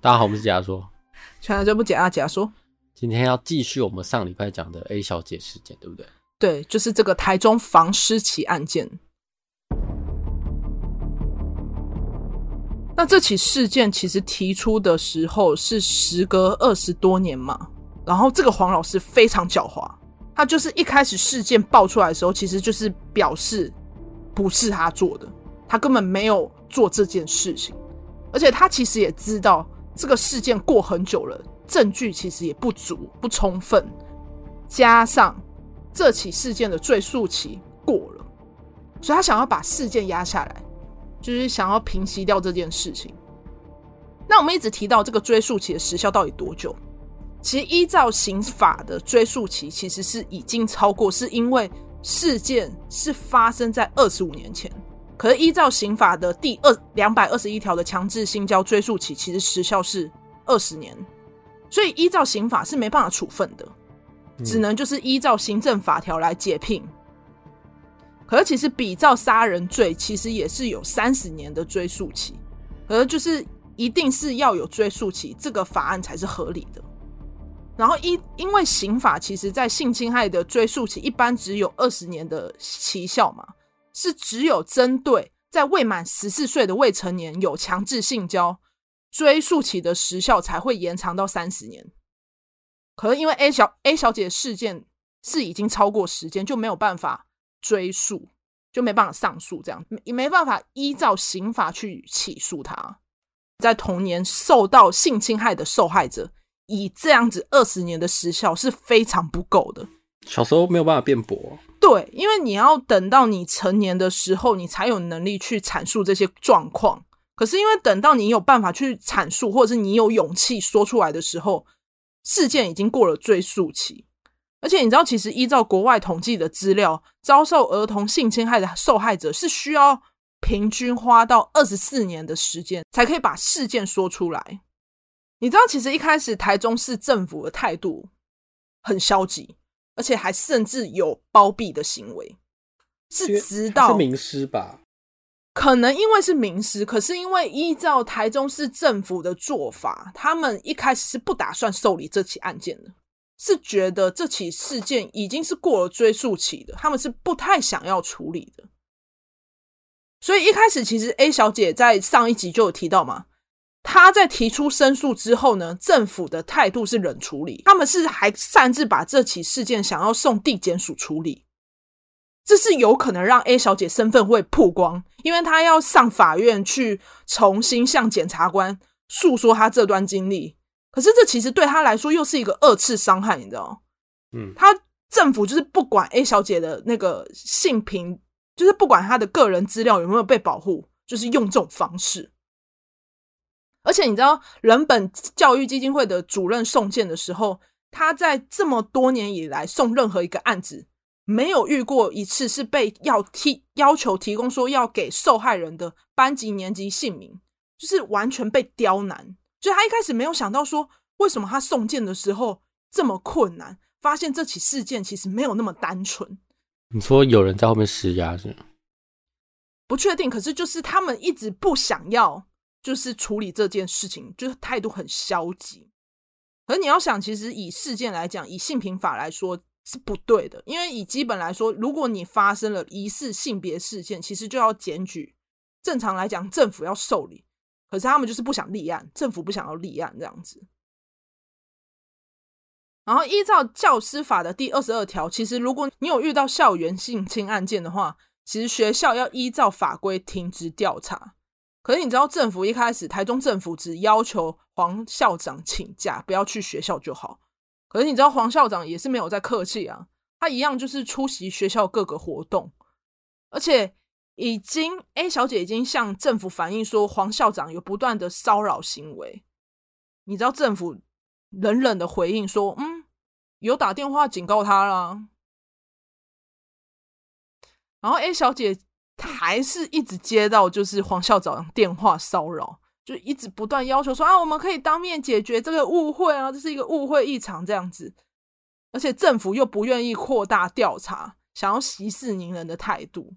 大家好，我们是假说，全来就不假啊，假说。今天要继续我们上礼拜讲的 A 小姐事件，对不对？对，就是这个台中房尸奇案件。那这起事件其实提出的时候是时隔二十多年嘛，然后这个黄老师非常狡猾，他就是一开始事件爆出来的时候，其实就是表示不是他做的，他根本没有做这件事情。而且他其实也知道这个事件过很久了，证据其实也不足不充分，加上这起事件的追诉期过了，所以他想要把事件压下来，就是想要平息掉这件事情。那我们一直提到这个追诉期的时效到底多久？其实依照刑法的追诉期，其实是已经超过，是因为事件是发生在二十五年前。可是依照刑法的第二两百二十一条的强制性交追诉期，其实时效是二十年，所以依照刑法是没办法处分的，只能就是依照行政法条来解聘。可是其实比照杀人罪，其实也是有三十年的追诉期，可是就是一定是要有追诉期，这个法案才是合理的。然后因因为刑法其实在性侵害的追诉期一般只有二十年的期效嘛。是只有针对在未满十四岁的未成年有强制性交，追诉期的时效才会延长到三十年。可能因为 A 小 A 小姐事件是已经超过时间，就没有办法追诉，就没办法上诉，这样也没办法依照刑法去起诉她。在童年受到性侵害的受害者，以这样子二十年的时效是非常不够的。小时候没有办法辩驳。对，因为你要等到你成年的时候，你才有能力去阐述这些状况。可是因为等到你有办法去阐述，或者是你有勇气说出来的时候，事件已经过了追诉期。而且你知道，其实依照国外统计的资料，遭受儿童性侵害的受害者是需要平均花到二十四年的时间，才可以把事件说出来。你知道，其实一开始台中市政府的态度很消极。而且还甚至有包庇的行为，是直到是名师吧？可能因为是名师，可是因为依照台中市政府的做法，他们一开始是不打算受理这起案件的，是觉得这起事件已经是过了追诉期的，他们是不太想要处理的。所以一开始其实 A 小姐在上一集就有提到嘛。他在提出申诉之后呢，政府的态度是冷处理，他们是还擅自把这起事件想要送地检署处理，这是有可能让 A 小姐身份会曝光，因为她要上法院去重新向检察官诉说她这段经历。可是这其实对她来说又是一个二次伤害，你知道？嗯，他政府就是不管 A 小姐的那个性平，就是不管她的个人资料有没有被保护，就是用这种方式。而且你知道，人本教育基金会的主任送件的时候，他在这么多年以来送任何一个案子，没有遇过一次是被要提要求提供说要给受害人的班级年级姓名，就是完全被刁难。就他一开始没有想到说，为什么他送件的时候这么困难，发现这起事件其实没有那么单纯。你说有人在后面施压是吗？不确定，可是就是他们一直不想要。就是处理这件事情，就是态度很消极。可你要想，其实以事件来讲，以性平法来说是不对的，因为以基本来说，如果你发生了疑似性别事件，其实就要检举。正常来讲，政府要受理，可是他们就是不想立案，政府不想要立案这样子。然后依照教师法的第二十二条，其实如果你有遇到校园性侵案件的话，其实学校要依照法规停职调查。可是你知道，政府一开始台中政府只要求黄校长请假，不要去学校就好。可是你知道，黄校长也是没有在客气啊，他一样就是出席学校各个活动，而且已经 A 小姐已经向政府反映说，黄校长有不断的骚扰行为。你知道，政府冷冷的回应说：“嗯，有打电话警告他啦。”然后 A 小姐。还是一直接到就是黄校长电话骚扰，就一直不断要求说啊，我们可以当面解决这个误会啊，这是一个误会一场这样子，而且政府又不愿意扩大调查，想要息事宁人的态度。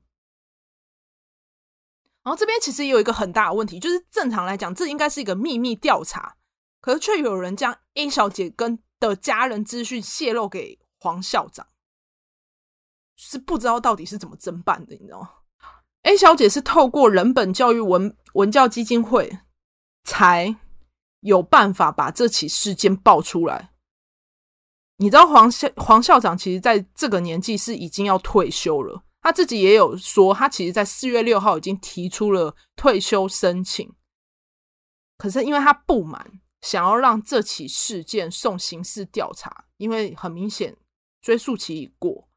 然后这边其实也有一个很大的问题，就是正常来讲，这应该是一个秘密调查，可是却有人将 A 小姐跟的家人资讯泄露给黄校长，是不知道到底是怎么侦办的，你知道吗？A 小姐是透过人本教育文文教基金会才有办法把这起事件爆出来。你知道黄校黄校长其实在这个年纪是已经要退休了，他自己也有说，他其实在四月六号已经提出了退休申请，可是因为他不满。想要让这起事件送刑事调查，因为很明显追诉期已过。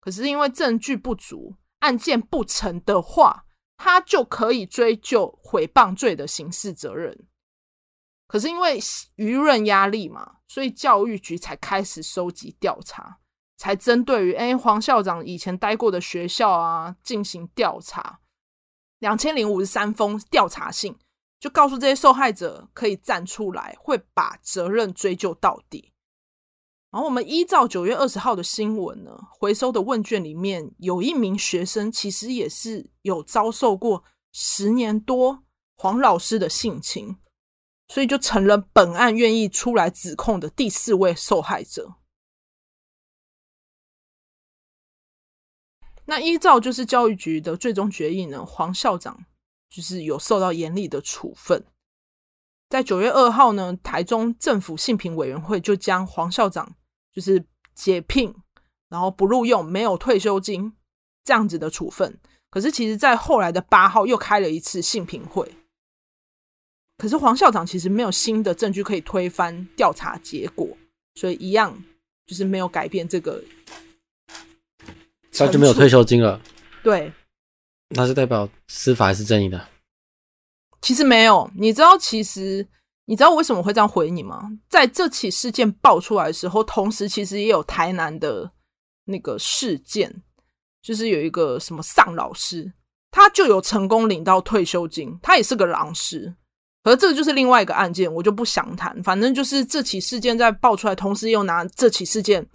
可是因为证据不足，案件不成的话，他就可以追究诽谤罪的刑事责任。可是因为舆论压力嘛，所以教育局才开始收集调查，才针对于哎黄校长以前待过的学校啊进行调查。两千零五十三封调查信。就告诉这些受害者可以站出来，会把责任追究到底。然后我们依照九月二十号的新闻呢，回收的问卷里面有一名学生，其实也是有遭受过十年多黄老师的性侵，所以就成了本案愿意出来指控的第四位受害者。那依照就是教育局的最终决议呢，黄校长。就是有受到严厉的处分，在九月二号呢，台中政府性评委员会就将黄校长就是解聘，然后不录用，没有退休金这样子的处分。可是，其实，在后来的八号又开了一次性评会，可是黄校长其实没有新的证据可以推翻调查结果，所以一样就是没有改变这个，他就没有退休金了。对。那是代表司法还是正义的？其实没有，你知道，其实你知道我为什么会这样回你吗？在这起事件爆出来的时候，同时其实也有台南的那个事件，就是有一个什么尚老师，他就有成功领到退休金，他也是个狼师。可这个就是另外一个案件，我就不详谈。反正就是这起事件在爆出来，同时又拿这起事件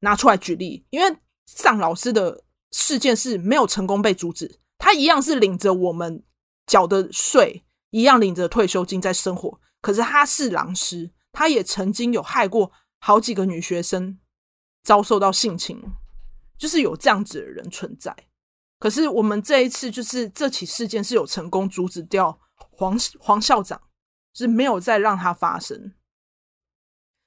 拿出来举例，因为尚老师的。事件是没有成功被阻止，他一样是领着我们缴的税，一样领着退休金在生活。可是他是狼师，他也曾经有害过好几个女学生，遭受到性侵，就是有这样子的人存在。可是我们这一次就是这起事件是有成功阻止掉黄黄校长，是没有再让他发生。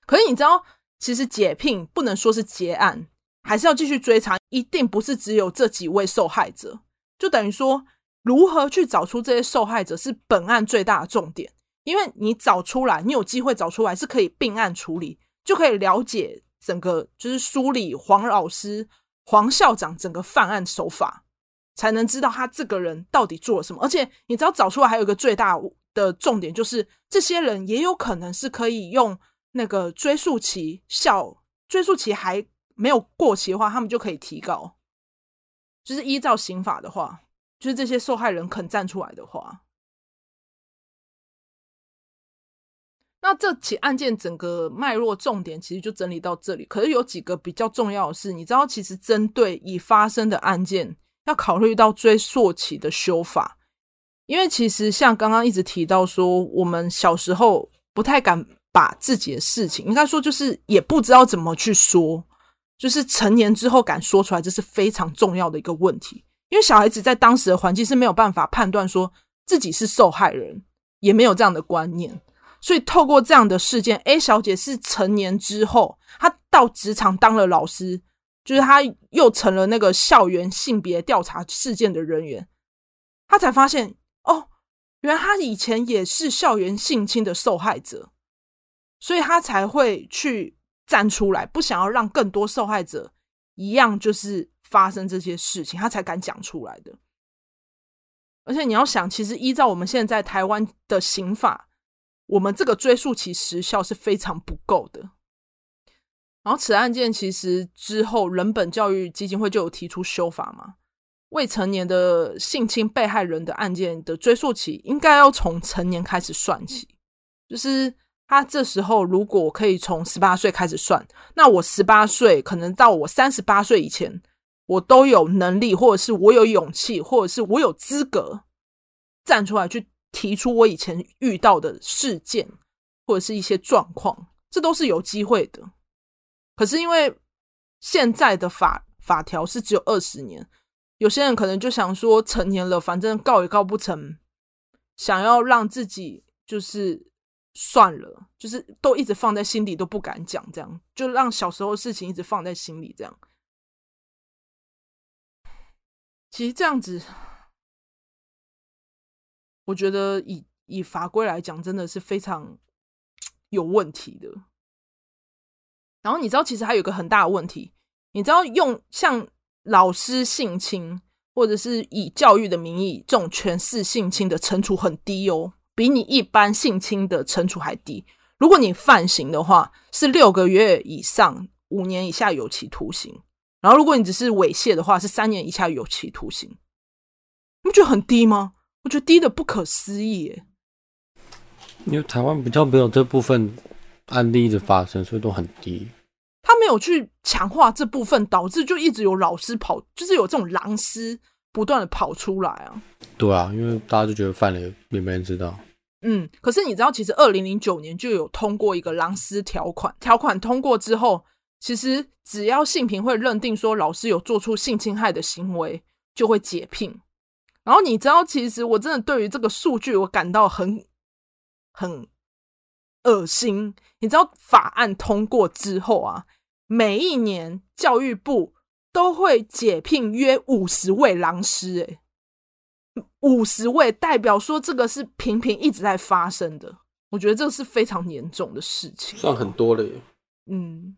可是你知道，其实解聘不能说是结案。还是要继续追查，一定不是只有这几位受害者，就等于说，如何去找出这些受害者是本案最大的重点。因为你找出来，你有机会找出来，是可以并案处理，就可以了解整个，就是梳理黄老师、黄校长整个犯案手法，才能知道他这个人到底做了什么。而且，你只要找出来，还有一个最大的重点，就是这些人也有可能是可以用那个追诉期效，追诉期还。没有过期的话，他们就可以提告。就是依照刑法的话，就是这些受害人肯站出来的话，那这起案件整个脉络重点其实就整理到这里。可是有几个比较重要的是，你知道，其实针对已发生的案件，要考虑到追溯期的修法，因为其实像刚刚一直提到说，我们小时候不太敢把自己的事情，应该说就是也不知道怎么去说。就是成年之后敢说出来，这是非常重要的一个问题。因为小孩子在当时的环境是没有办法判断说自己是受害人，也没有这样的观念。所以透过这样的事件，A 小姐是成年之后，她到职场当了老师，就是她又成了那个校园性别调查事件的人员，她才发现哦，原来她以前也是校园性侵的受害者，所以她才会去。站出来，不想要让更多受害者一样，就是发生这些事情，他才敢讲出来的。而且你要想，其实依照我们现在台湾的刑法，我们这个追诉期时效是非常不够的。然后此案件其实之后，人本教育基金会就有提出修法嘛，未成年的性侵被害人的案件的追诉期应该要从成年开始算起，就是。他这时候如果可以从十八岁开始算，那我十八岁可能到我三十八岁以前，我都有能力，或者是我有勇气，或者是我有资格站出来去提出我以前遇到的事件，或者是一些状况，这都是有机会的。可是因为现在的法法条是只有二十年，有些人可能就想说成年了，反正告也告不成，想要让自己就是算了，就是都一直放在心里，都不敢讲，这样就让小时候的事情一直放在心里，这样。其实这样子，我觉得以以法规来讲，真的是非常有问题的。然后你知道，其实还有个很大的问题，你知道用像老师性侵，或者是以教育的名义这种权势性侵的惩处很低哦，比你一般性侵的惩处还低。如果你犯刑的话，是六个月以上五年以下有期徒刑。然后如果你只是猥亵的话，是三年以下有期徒刑。你不觉得很低吗？我觉得低的不可思议耶。因为台湾比较没有这部分案例的发生，所以都很低。他没有去强化这部分，导致就一直有老师跑，就是有这种狼师不断的跑出来啊。对啊，因为大家就觉得犯了也没人知道。嗯，可是你知道，其实二零零九年就有通过一个狼师条款，条款通过之后，其实只要性平会认定说老师有做出性侵害的行为，就会解聘。然后你知道，其实我真的对于这个数据，我感到很很恶心。你知道，法案通过之后啊。每一年，教育部都会解聘约五十位狼师，欸，诶，五十位代表说这个是频频一直在发生的。我觉得这个是非常严重的事情，算很多了耶。嗯，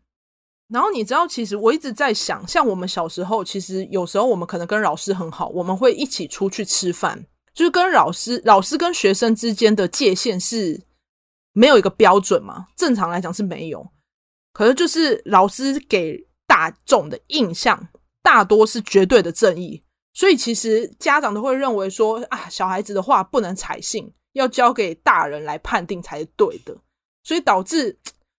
然后你知道，其实我一直在想，像我们小时候，其实有时候我们可能跟老师很好，我们会一起出去吃饭，就是跟老师、老师跟学生之间的界限是没有一个标准嘛？正常来讲是没有。可是，就是老师给大众的印象大多是绝对的正义，所以其实家长都会认为说啊，小孩子的话不能采信，要交给大人来判定才是对的，所以导致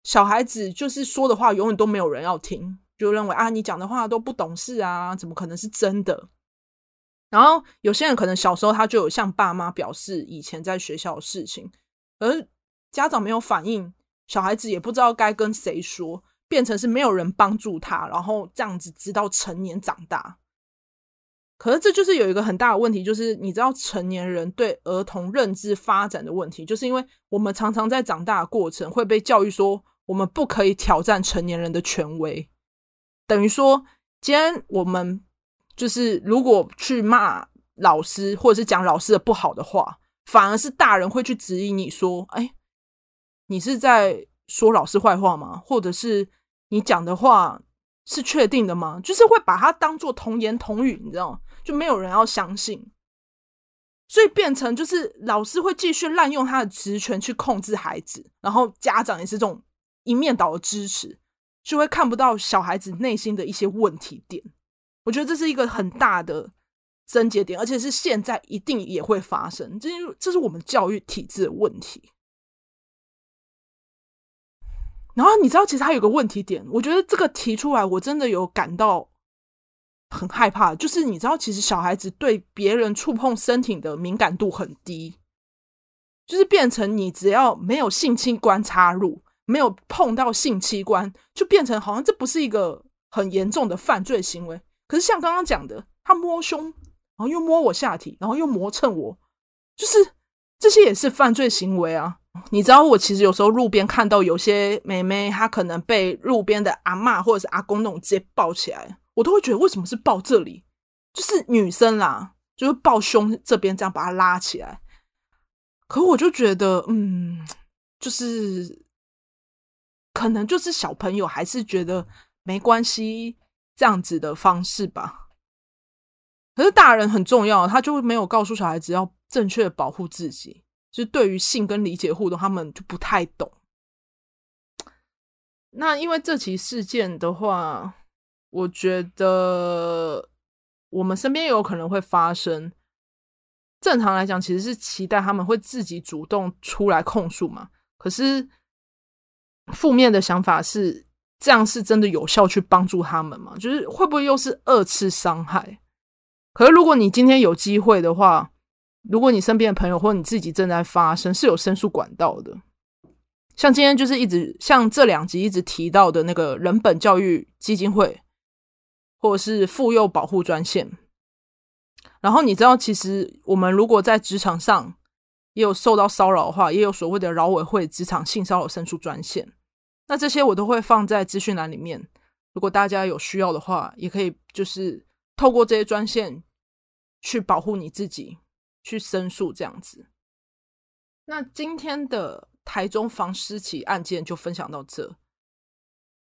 小孩子就是说的话永远都没有人要听，就认为啊，你讲的话都不懂事啊，怎么可能是真的？然后有些人可能小时候他就有向爸妈表示以前在学校的事情，而家长没有反应。小孩子也不知道该跟谁说，变成是没有人帮助他，然后这样子直到成年长大。可是这就是有一个很大的问题，就是你知道成年人对儿童认知发展的问题，就是因为我们常常在长大的过程会被教育说，我们不可以挑战成年人的权威，等于说今天我们就是如果去骂老师或者是讲老师的不好的话，反而是大人会去质疑你说，哎。你是在说老师坏话吗？或者是你讲的话是确定的吗？就是会把它当做童言童语，你知道吗？就没有人要相信，所以变成就是老师会继续滥用他的职权去控制孩子，然后家长也是这种一面倒的支持，就会看不到小孩子内心的一些问题点。我觉得这是一个很大的症结点，而且是现在一定也会发生，这这是我们教育体制的问题。然后你知道，其实还有个问题点，我觉得这个提出来，我真的有感到很害怕。就是你知道，其实小孩子对别人触碰身体的敏感度很低，就是变成你只要没有性侵观插入，没有碰到性器官，就变成好像这不是一个很严重的犯罪行为。可是像刚刚讲的，他摸胸，然后又摸我下体，然后又磨蹭我，就是这些也是犯罪行为啊。你知道，我其实有时候路边看到有些妹妹，她可能被路边的阿嬷或者是阿公那种直接抱起来，我都会觉得为什么是抱这里？就是女生啦，就是抱胸这边这样把她拉起来。可我就觉得，嗯，就是可能就是小朋友还是觉得没关系这样子的方式吧。可是大人很重要，他就没有告诉小孩子要正确的保护自己。就对于性跟理解互动，他们就不太懂。那因为这起事件的话，我觉得我们身边也有可能会发生。正常来讲，其实是期待他们会自己主动出来控诉嘛。可是负面的想法是，这样是真的有效去帮助他们吗？就是会不会又是二次伤害？可是如果你今天有机会的话，如果你身边的朋友或你自己正在发生，是有申诉管道的，像今天就是一直像这两集一直提到的那个人本教育基金会，或者是妇幼保护专线。然后你知道，其实我们如果在职场上也有受到骚扰的话，也有所谓的劳委会职场性骚扰申诉专线。那这些我都会放在资讯栏里面，如果大家有需要的话，也可以就是透过这些专线去保护你自己，去申诉这样子。那今天的台中房思琪案件就分享到这，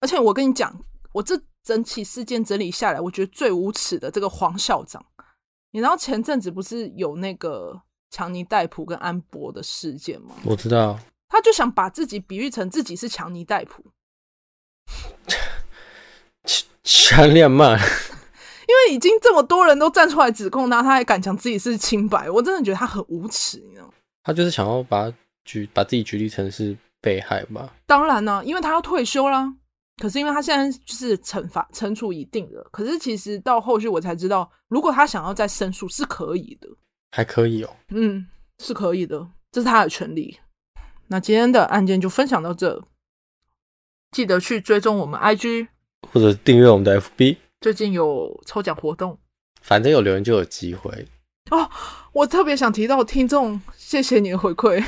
而且我跟你讲，我这整起事件整理下来，我觉得最无耻的这个黄校长。你知道前阵子不是有那个强尼戴普跟安博的事件吗？我知道，他就想把自己比喻成自己是强尼戴普，强烈骂，因为已经这么多人都站出来指控他，他还敢讲自己是清白，我真的觉得他很无耻，你知道？他就是想要把举把自己举例成是被害吧？当然呢、啊，因为他要退休啦。可是因为他现在就是惩罚惩处已定了，可是其实到后续我才知道，如果他想要再申诉是可以的，还可以哦，嗯，是可以的，这是他的权利。那今天的案件就分享到这，记得去追踪我们 IG 或者订阅我们的 FB，最近有抽奖活动，反正有留言就有机会哦。我特别想提到听众，谢谢你的回馈。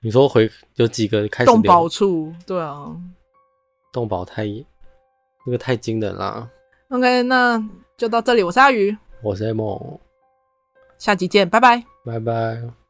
你说回有几个开始动保处，对啊。动保太那个太惊人啦。OK，那就到这里。我是阿鱼，我是 A 梦，下集见，拜拜，拜拜。